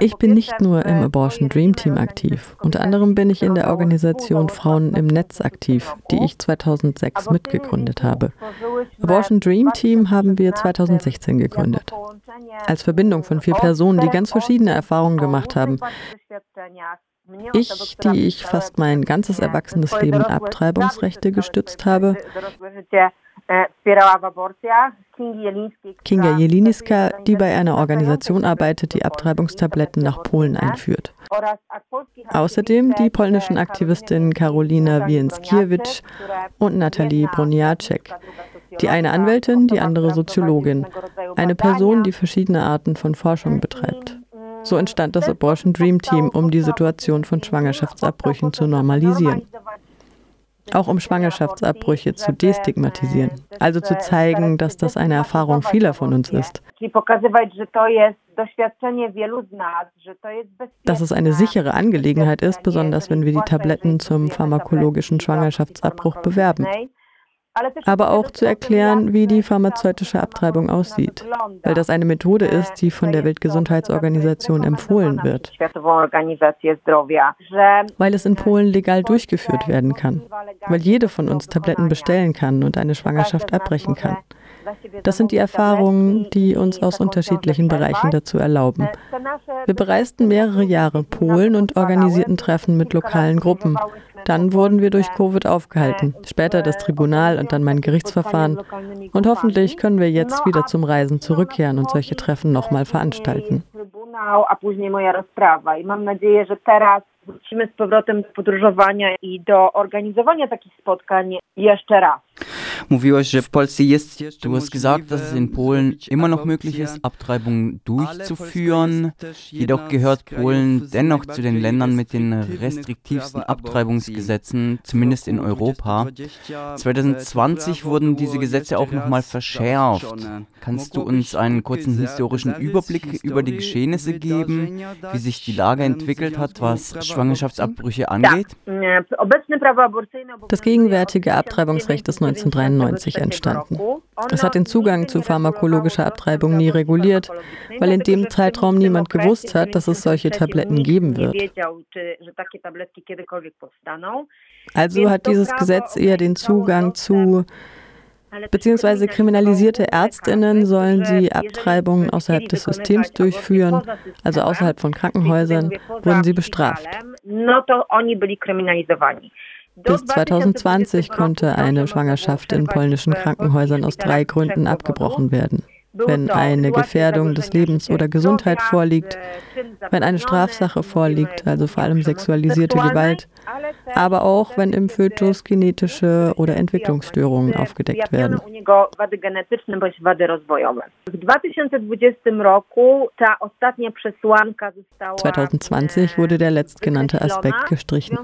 Ich bin nicht nur im Abortion Dream Team aktiv. Unter anderem bin ich in der Organisation Frauen im Netz aktiv, die ich 2006 mitgegründet habe. Abortion Dream Team haben wir 2016 gegründet. Als Verbindung von vier Personen, die ganz verschiedene Erfahrungen gemacht haben. Ich, die ich fast mein ganzes erwachsenes Leben Abtreibungsrechte gestützt habe, Kinga Jeliniska, die bei einer Organisation arbeitet, die Abtreibungstabletten nach Polen einführt. Außerdem die polnischen Aktivistinnen Karolina Więckiewicz und Natalie Broniacek. Die eine Anwältin, die andere Soziologin. Eine Person, die verschiedene Arten von Forschung betreibt. So entstand das Abortion Dream Team, um die Situation von Schwangerschaftsabbrüchen zu normalisieren. Auch um Schwangerschaftsabbrüche zu destigmatisieren, also zu zeigen, dass das eine Erfahrung vieler von uns ist. Dass es eine sichere Angelegenheit ist, besonders wenn wir die Tabletten zum pharmakologischen Schwangerschaftsabbruch bewerben aber auch zu erklären, wie die pharmazeutische Abtreibung aussieht, weil das eine Methode ist, die von der Weltgesundheitsorganisation empfohlen wird, weil es in Polen legal durchgeführt werden kann, weil jede von uns Tabletten bestellen kann und eine Schwangerschaft abbrechen kann. Das sind die Erfahrungen, die uns aus unterschiedlichen Bereichen dazu erlauben. Wir bereisten mehrere Jahre Polen und organisierten Treffen mit lokalen Gruppen. Dann wurden wir durch Covid aufgehalten, später das Tribunal und dann mein Gerichtsverfahren. Und hoffentlich können wir jetzt wieder zum Reisen zurückkehren und solche Treffen nochmal veranstalten. wrócimy z powrotem do podróżowania i do organizowania takich spotkań jeszcze raz. Du hast gesagt, dass es in Polen immer noch möglich ist, Abtreibungen durchzuführen. Jedoch gehört Polen dennoch zu den Ländern mit den restriktivsten Abtreibungsgesetzen, zumindest in Europa. 2020 wurden diese Gesetze auch nochmal verschärft. Kannst du uns einen kurzen historischen Überblick über die Geschehnisse geben, wie sich die Lage entwickelt hat, was Schwangerschaftsabbrüche angeht? Das gegenwärtige Abtreibungsrecht ist 1993 entstanden. Es hat den Zugang zu pharmakologischer Abtreibung nie reguliert, weil in dem Zeitraum niemand gewusst hat, dass es solche Tabletten geben wird. Also hat dieses Gesetz eher den Zugang zu Beziehungsweise kriminalisierte Ärztinnen sollen sie Abtreibungen außerhalb des Systems durchführen, also außerhalb von Krankenhäusern, wurden sie bestraft. Bis 2020 konnte eine Schwangerschaft in polnischen Krankenhäusern aus drei Gründen abgebrochen werden. Wenn eine Gefährdung des Lebens oder Gesundheit vorliegt, wenn eine Strafsache vorliegt, also vor allem sexualisierte Gewalt, aber auch wenn im Fötus genetische oder Entwicklungsstörungen aufgedeckt werden. 2020 wurde der letztgenannte Aspekt gestrichen.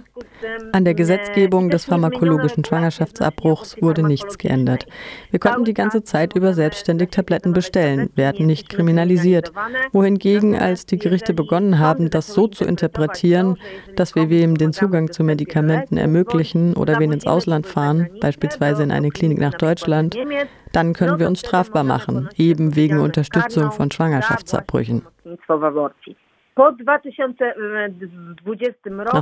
An der Gesetzgebung des pharmakologischen Schwangerschaftsabbruchs wurde nichts geändert. Wir konnten die ganze Zeit über selbstständig Tabletten bestellen, werden nicht kriminalisiert, wohingegen als die Gerichte begonnen haben, das so zu interpretieren, dass wir wem den Zugang zu Medikamenten ermöglichen oder wen ins Ausland fahren, beispielsweise in eine Klinik nach Deutschland, dann können wir uns strafbar machen, eben wegen Unterstützung von Schwangerschaftsabbrüchen. Nach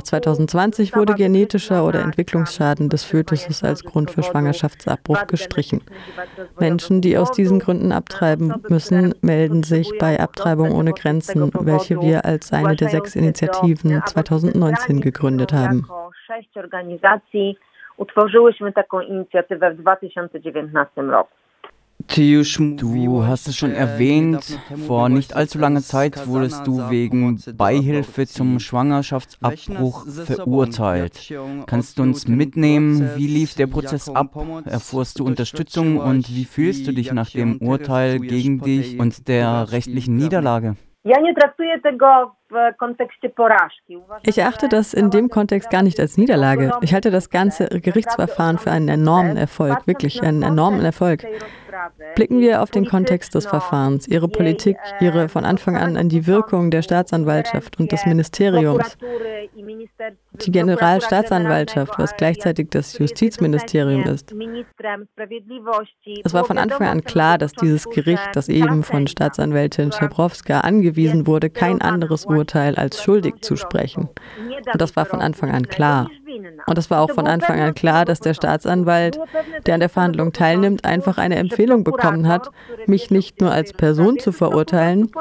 2020 wurde genetischer oder Entwicklungsschaden des Fötuses als Grund für Schwangerschaftsabbruch gestrichen. Menschen, die aus diesen Gründen abtreiben müssen, melden sich bei Abtreibung ohne Grenzen, welche wir als eine der sechs Initiativen 2019 gegründet haben. Utworzyłyśmy taką inicjatywę w 2019 roku. Du hast es schon erwähnt, vor nicht allzu langer Zeit wurdest du wegen Beihilfe zum Schwangerschaftsabbruch verurteilt. Kannst du uns mitnehmen, wie lief der Prozess ab? Erfuhrst du Unterstützung und wie fühlst du dich nach dem Urteil gegen dich und der rechtlichen Niederlage? Ich erachte das in dem Kontext gar nicht als Niederlage. Ich halte das ganze Gerichtsverfahren für einen enormen Erfolg, wirklich einen enormen Erfolg. Blicken wir auf den Kontext des Verfahrens, Ihre Politik, Ihre von Anfang an an die Wirkung der Staatsanwaltschaft und des Ministeriums. Die Generalstaatsanwaltschaft, was gleichzeitig das Justizministerium ist. Es war von Anfang an klar, dass dieses Gericht, das eben von Staatsanwältin Schabrowska angewiesen wurde, kein anderes Urteil als schuldig zu sprechen. Und das war von Anfang an klar. Und es war auch von Anfang an klar, dass der Staatsanwalt, der an der Verhandlung teilnimmt, einfach eine Empfehlung bekommen hat, mich nicht nur als Person zu verurteilen,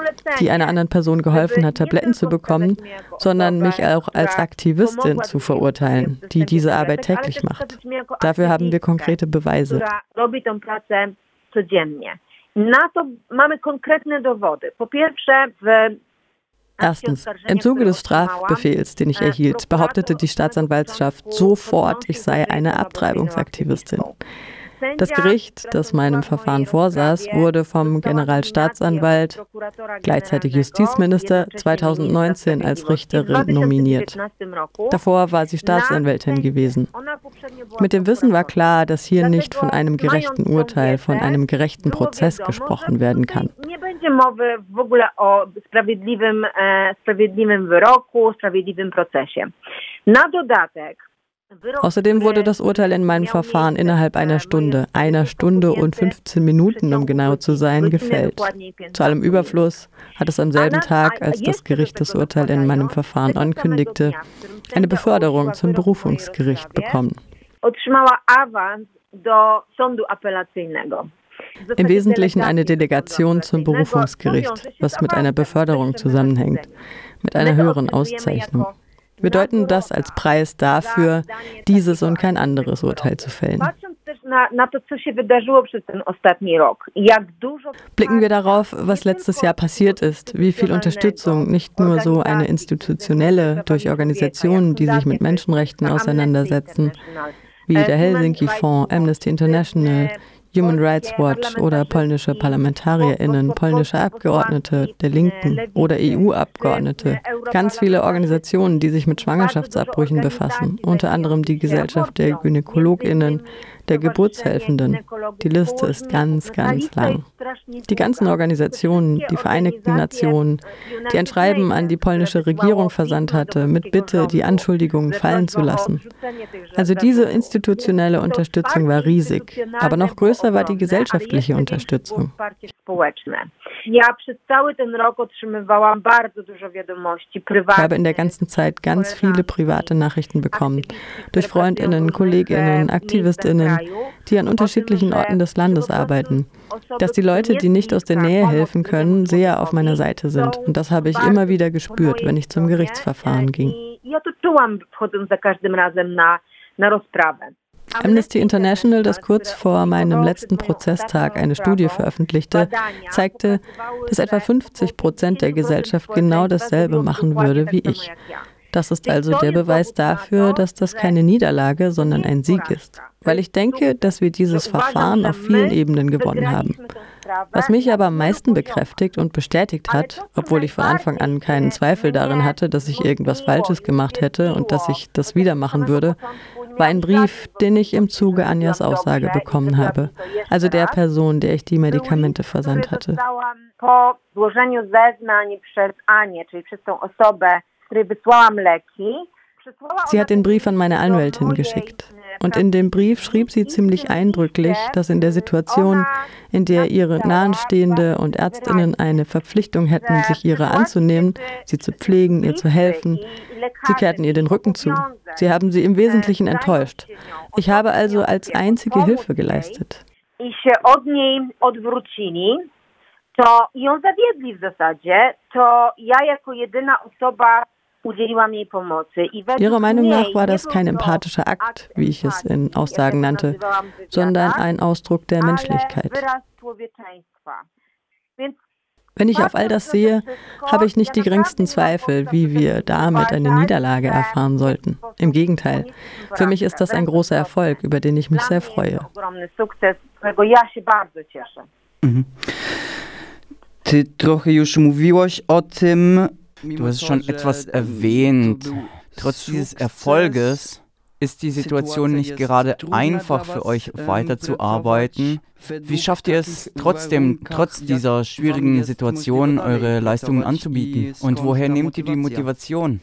die einer anderen Person geholfen hat, Tabletten zu bekommen, sondern mich auch als Aktivistin zu verurteilen, die diese Arbeit täglich macht. Dafür haben wir konkrete Beweise. Na to mamy konkretne dowody. Po pierwsze, w Erstens, im Zuge des Strafbefehls, den ich erhielt, behauptete die Staatsanwaltschaft sofort, ich sei eine Abtreibungsaktivistin. Das Gericht, das meinem Verfahren vorsaß, wurde vom Generalstaatsanwalt, gleichzeitig Justizminister, 2019 als Richterin nominiert. Davor war sie Staatsanwältin gewesen. Mit dem Wissen war klar, dass hier nicht von einem gerechten Urteil, von einem gerechten Prozess gesprochen werden kann. Na dodatek Außerdem wurde das Urteil in meinem Verfahren innerhalb einer Stunde, einer Stunde und 15 Minuten, um genau zu sein, gefällt. Zu allem Überfluss hat es am selben Tag, als das Gericht das Urteil in meinem Verfahren ankündigte, eine Beförderung zum Berufungsgericht bekommen. Im Wesentlichen eine Delegation zum Berufungsgericht, was mit einer Beförderung zusammenhängt, mit einer höheren Auszeichnung. Wir deuten das als Preis dafür, dieses und kein anderes Urteil zu fällen. Blicken wir darauf, was letztes Jahr passiert ist, wie viel Unterstützung, nicht nur so eine institutionelle durch Organisationen, die sich mit Menschenrechten auseinandersetzen, wie der Helsinki-Fonds, Amnesty International, Human Rights Watch oder polnische ParlamentarierInnen, polnische Abgeordnete der Linken oder EU-Abgeordnete. Ganz viele Organisationen, die sich mit Schwangerschaftsabbrüchen befassen, unter anderem die Gesellschaft der GynäkologInnen, der Geburtshelfenden. Die Liste ist ganz, ganz lang. Die ganzen Organisationen, die Vereinigten Nationen, die ein Schreiben an die polnische Regierung versandt hatte, mit Bitte, die Anschuldigungen fallen zu lassen. Also diese institutionelle Unterstützung war riesig, aber noch größer war die gesellschaftliche Unterstützung. Ich habe in der ganzen Zeit ganz viele private Nachrichten bekommen. Durch Freundinnen, Kolleginnen, Aktivistinnen, die an unterschiedlichen Orten des Landes arbeiten. Dass die Leute, die nicht aus der Nähe helfen können, sehr auf meiner Seite sind. Und das habe ich immer wieder gespürt, wenn ich zum Gerichtsverfahren ging. Amnesty International, das kurz vor meinem letzten Prozesstag eine Studie veröffentlichte, zeigte, dass etwa 50 Prozent der Gesellschaft genau dasselbe machen würde wie ich. Das ist also der Beweis dafür, dass das keine Niederlage, sondern ein Sieg ist. Weil ich denke, dass wir dieses Verfahren auf vielen Ebenen gewonnen haben. Was mich aber am meisten bekräftigt und bestätigt hat, obwohl ich von Anfang an keinen Zweifel darin hatte, dass ich irgendwas Falsches gemacht hätte und dass ich das wieder machen würde, war ein Brief, den ich im Zuge Anjas Aussage bekommen habe, also der Person, der ich die Medikamente versandt hatte. Sie hat den Brief an meine Anwältin geschickt. Und in dem Brief schrieb sie ziemlich eindrücklich, dass in der Situation, in der ihre Nahenstehende und Ärztinnen eine Verpflichtung hätten, sich ihrer anzunehmen, sie zu pflegen, ihr zu helfen, sie kehrten ihr den Rücken zu. Sie haben sie im Wesentlichen enttäuscht. Ich habe also als einzige Hilfe geleistet. to ją zawiedli w zasadzie, to ja jako jedyna osoba Ihrer Meinung nach war das kein empathischer Akt, wie ich es in Aussagen nannte, sondern ein Ausdruck der Menschlichkeit. Wenn ich auf all das sehe, habe ich nicht die geringsten Zweifel, wie wir damit eine Niederlage erfahren sollten. Im Gegenteil, für mich ist das ein großer Erfolg, über den ich mich sehr freue. Mhm. Ty trochę już mówiłaś o tym, Du hast schon etwas erwähnt. Trotz dieses Erfolges ist die Situation nicht gerade einfach für euch weiterzuarbeiten? Wie schafft ihr es trotzdem, trotz dieser schwierigen Situation, eure Leistungen anzubieten? Und woher nehmt ihr die Motivation?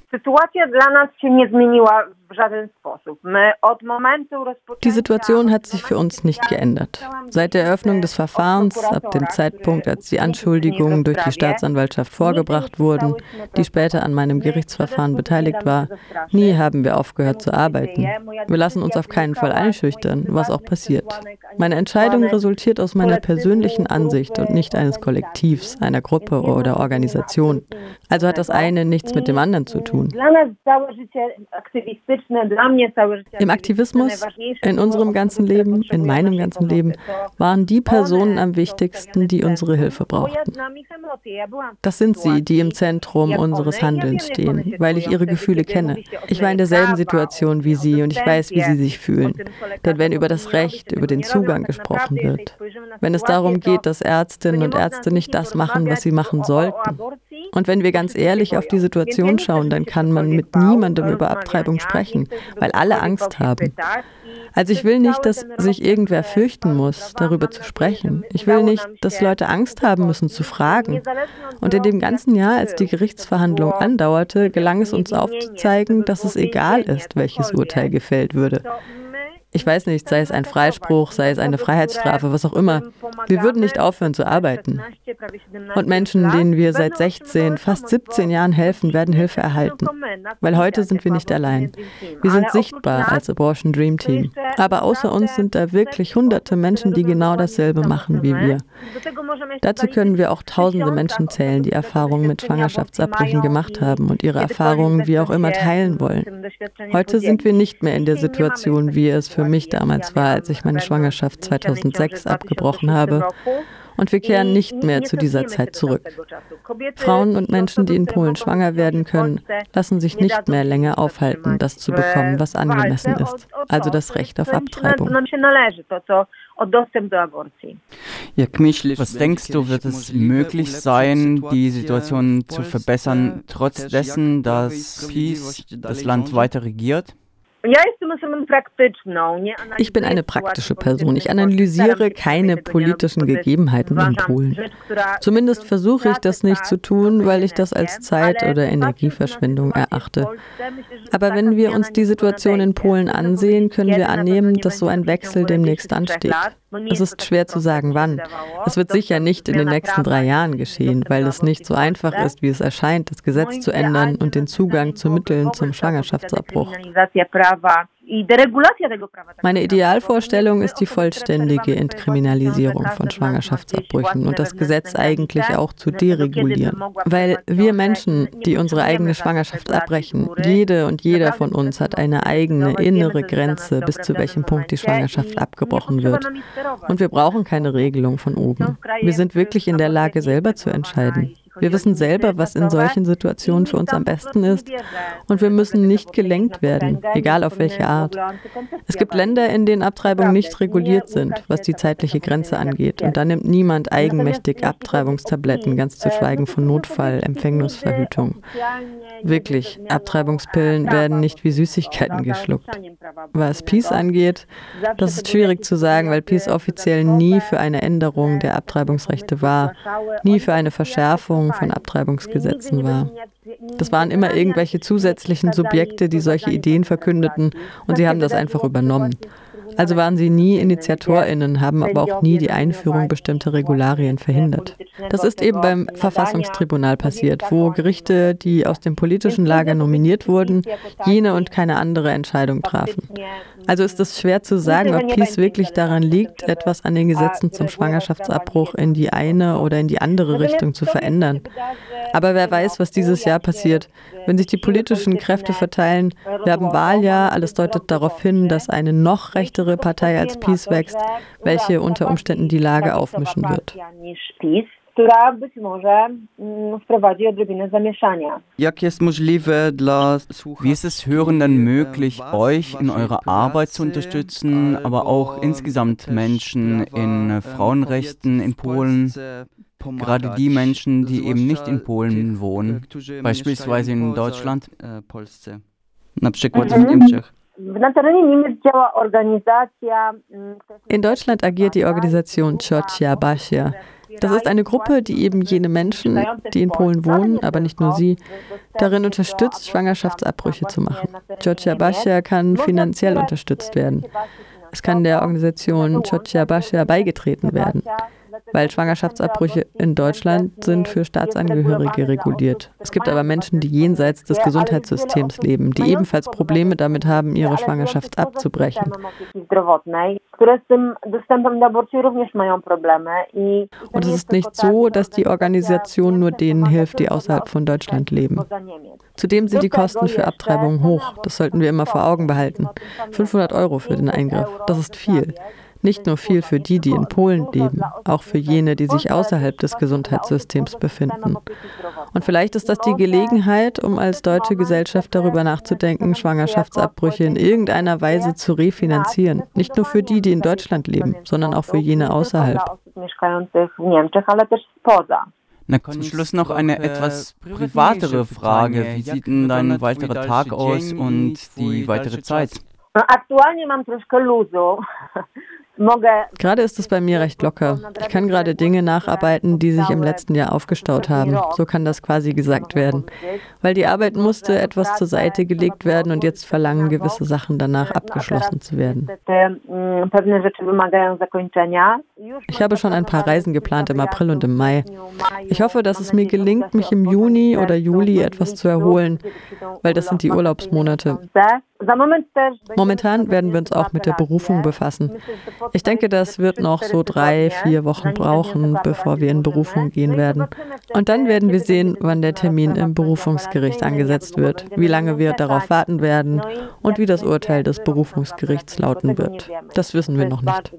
Die Situation hat sich für uns nicht geändert. Seit der Eröffnung des Verfahrens, ab dem Zeitpunkt, als die Anschuldigungen durch die Staatsanwaltschaft vorgebracht wurden, die später an meinem Gerichtsverfahren beteiligt war, nie haben wir aufgehört zu arbeiten. Wir lassen uns auf keinen Fall einschüchtern, was auch passiert. Meine Entscheidung resultiert resultiert aus meiner persönlichen Ansicht und nicht eines Kollektivs, einer Gruppe oder Organisation. Also hat das eine nichts mit dem anderen zu tun. Im Aktivismus, in unserem ganzen Leben, in meinem ganzen Leben, waren die Personen am wichtigsten, die unsere Hilfe brauchten. Das sind sie, die im Zentrum unseres Handelns stehen, weil ich ihre Gefühle kenne. Ich war in derselben Situation wie sie und ich weiß, wie sie sich fühlen. Denn wenn über das Recht, über den Zugang gesprochen wird, wird. Wenn es darum geht, dass Ärztinnen und Ärzte nicht das machen, was sie machen sollten. Und wenn wir ganz ehrlich auf die Situation schauen, dann kann man mit niemandem über Abtreibung sprechen, weil alle Angst haben. Also ich will nicht, dass sich irgendwer fürchten muss, darüber zu sprechen. Ich will nicht, dass Leute Angst haben müssen zu fragen. Und in dem ganzen Jahr, als die Gerichtsverhandlung andauerte, gelang es uns aufzuzeigen, dass es egal ist, welches Urteil gefällt würde ich weiß nicht, sei es ein Freispruch, sei es eine Freiheitsstrafe, was auch immer. Wir würden nicht aufhören zu arbeiten. Und Menschen, denen wir seit 16, fast 17 Jahren helfen, werden Hilfe erhalten. Weil heute sind wir nicht allein. Wir sind sichtbar als Abortion Dream Team. Aber außer uns sind da wirklich hunderte Menschen, die genau dasselbe machen wie wir. Dazu können wir auch tausende Menschen zählen, die Erfahrungen mit Schwangerschaftsabbrüchen gemacht haben und ihre Erfahrungen wie auch immer teilen wollen. Heute sind wir nicht mehr in der Situation, wie es für für mich damals war, als ich meine Schwangerschaft 2006 abgebrochen habe. Und wir kehren nicht mehr zu dieser Zeit zurück. Frauen und Menschen, die in Polen schwanger werden können, lassen sich nicht mehr länger aufhalten, das zu bekommen, was angemessen ist, also das Recht auf Abtreibung. Was denkst du, wird es möglich sein, die Situation zu verbessern, trotz dessen, dass Peace das Land weiter regiert? Ich bin eine praktische Person. Ich analysiere keine politischen Gegebenheiten in Polen. Zumindest versuche ich das nicht zu tun, weil ich das als Zeit- oder Energieverschwendung erachte. Aber wenn wir uns die Situation in Polen ansehen, können wir annehmen, dass so ein Wechsel demnächst ansteht. Es ist schwer zu sagen, wann. Es wird sicher nicht in den nächsten drei Jahren geschehen, weil es nicht so einfach ist, wie es erscheint, das Gesetz zu ändern und den Zugang zu Mitteln zum Schwangerschaftsabbruch. Meine Idealvorstellung ist die vollständige Entkriminalisierung von Schwangerschaftsabbrüchen und das Gesetz eigentlich auch zu deregulieren. Weil wir Menschen, die unsere eigene Schwangerschaft abbrechen, jede und jeder von uns hat eine eigene innere Grenze, bis zu welchem Punkt die Schwangerschaft abgebrochen wird. Und wir brauchen keine Regelung von oben. Wir sind wirklich in der Lage, selber zu entscheiden. Wir wissen selber, was in solchen Situationen für uns am besten ist und wir müssen nicht gelenkt werden, egal auf welche Art. Es gibt Länder, in denen Abtreibungen nicht reguliert sind, was die zeitliche Grenze angeht und da nimmt niemand eigenmächtig Abtreibungstabletten, ganz zu schweigen von Notfall, Empfängnisverhütung. Wirklich, Abtreibungspillen werden nicht wie Süßigkeiten geschluckt. Was Peace angeht, das ist schwierig zu sagen, weil Peace offiziell nie für eine Änderung der Abtreibungsrechte war, nie für eine Verschärfung Änderung von Abtreibungsgesetzen war. Das waren immer irgendwelche zusätzlichen Subjekte, die solche Ideen verkündeten und sie haben das einfach übernommen. Also waren sie nie Initiatorinnen, haben aber auch nie die Einführung bestimmter Regularien verhindert. Das ist eben beim Verfassungstribunal passiert, wo Gerichte, die aus dem politischen Lager nominiert wurden, jene und keine andere Entscheidung trafen. Also ist es schwer zu sagen, ob Peace wirklich daran liegt, etwas an den Gesetzen zum Schwangerschaftsabbruch in die eine oder in die andere Richtung zu verändern. Aber wer weiß, was dieses Jahr passiert. Wenn sich die politischen Kräfte verteilen, wir haben Wahljahr, alles deutet darauf hin, dass eine noch rechtere Partei als Peace wächst, welche unter Umständen die Lage aufmischen wird. Wie ist es Hörenden möglich, euch in eurer Arbeit zu unterstützen, aber auch insgesamt Menschen in Frauenrechten in Polen? Gerade die Menschen, die eben nicht in Polen wohnen, beispielsweise in Deutschland. Na przykład w Niemczech. In Deutschland agiert die Organisation Ciocia Basia. Das ist eine Gruppe, die eben jene Menschen, die in Polen wohnen, aber nicht nur sie, darin unterstützt, Schwangerschaftsabbrüche zu machen. Ciocia Basia kann finanziell unterstützt werden. Es kann der Organisation Ciocia Basia beigetreten werden weil Schwangerschaftsabbrüche in Deutschland sind für Staatsangehörige reguliert. Es gibt aber Menschen, die jenseits des Gesundheitssystems leben, die ebenfalls Probleme damit haben, ihre Schwangerschaft abzubrechen. Und es ist nicht so, dass die Organisation nur denen hilft, die außerhalb von Deutschland leben. Zudem sind die Kosten für Abtreibungen hoch. Das sollten wir immer vor Augen behalten. 500 Euro für den Eingriff, das ist viel. Nicht nur viel für die, die in Polen leben, auch für jene, die sich außerhalb des Gesundheitssystems befinden. Und vielleicht ist das die Gelegenheit, um als deutsche Gesellschaft darüber nachzudenken, Schwangerschaftsabbrüche in irgendeiner Weise zu refinanzieren. Nicht nur für die, die in Deutschland leben, sondern auch für jene außerhalb. Na, zum Schluss noch eine etwas privatere Frage. Wie sieht denn dein weiterer Tag aus und die weitere Zeit? Aktualnie mam troszkę luzu. Gerade ist es bei mir recht locker. Ich kann gerade Dinge nacharbeiten, die sich im letzten Jahr aufgestaut haben. So kann das quasi gesagt werden. Weil die Arbeit musste etwas zur Seite gelegt werden und jetzt verlangen gewisse Sachen danach abgeschlossen zu werden. Ich habe schon ein paar Reisen geplant im April und im Mai. Ich hoffe, dass es mir gelingt, mich im Juni oder Juli etwas zu erholen, weil das sind die Urlaubsmonate. Momentan werden wir uns auch mit der Berufung befassen. Ich denke, das wird noch so drei, vier Wochen brauchen, bevor wir in Berufung gehen werden. Und dann werden wir sehen, wann der Termin im Berufungsgericht angesetzt wird, wie lange wir darauf warten werden und wie das Urteil des Berufungsgerichts lauten wird. Das wissen wir noch nicht.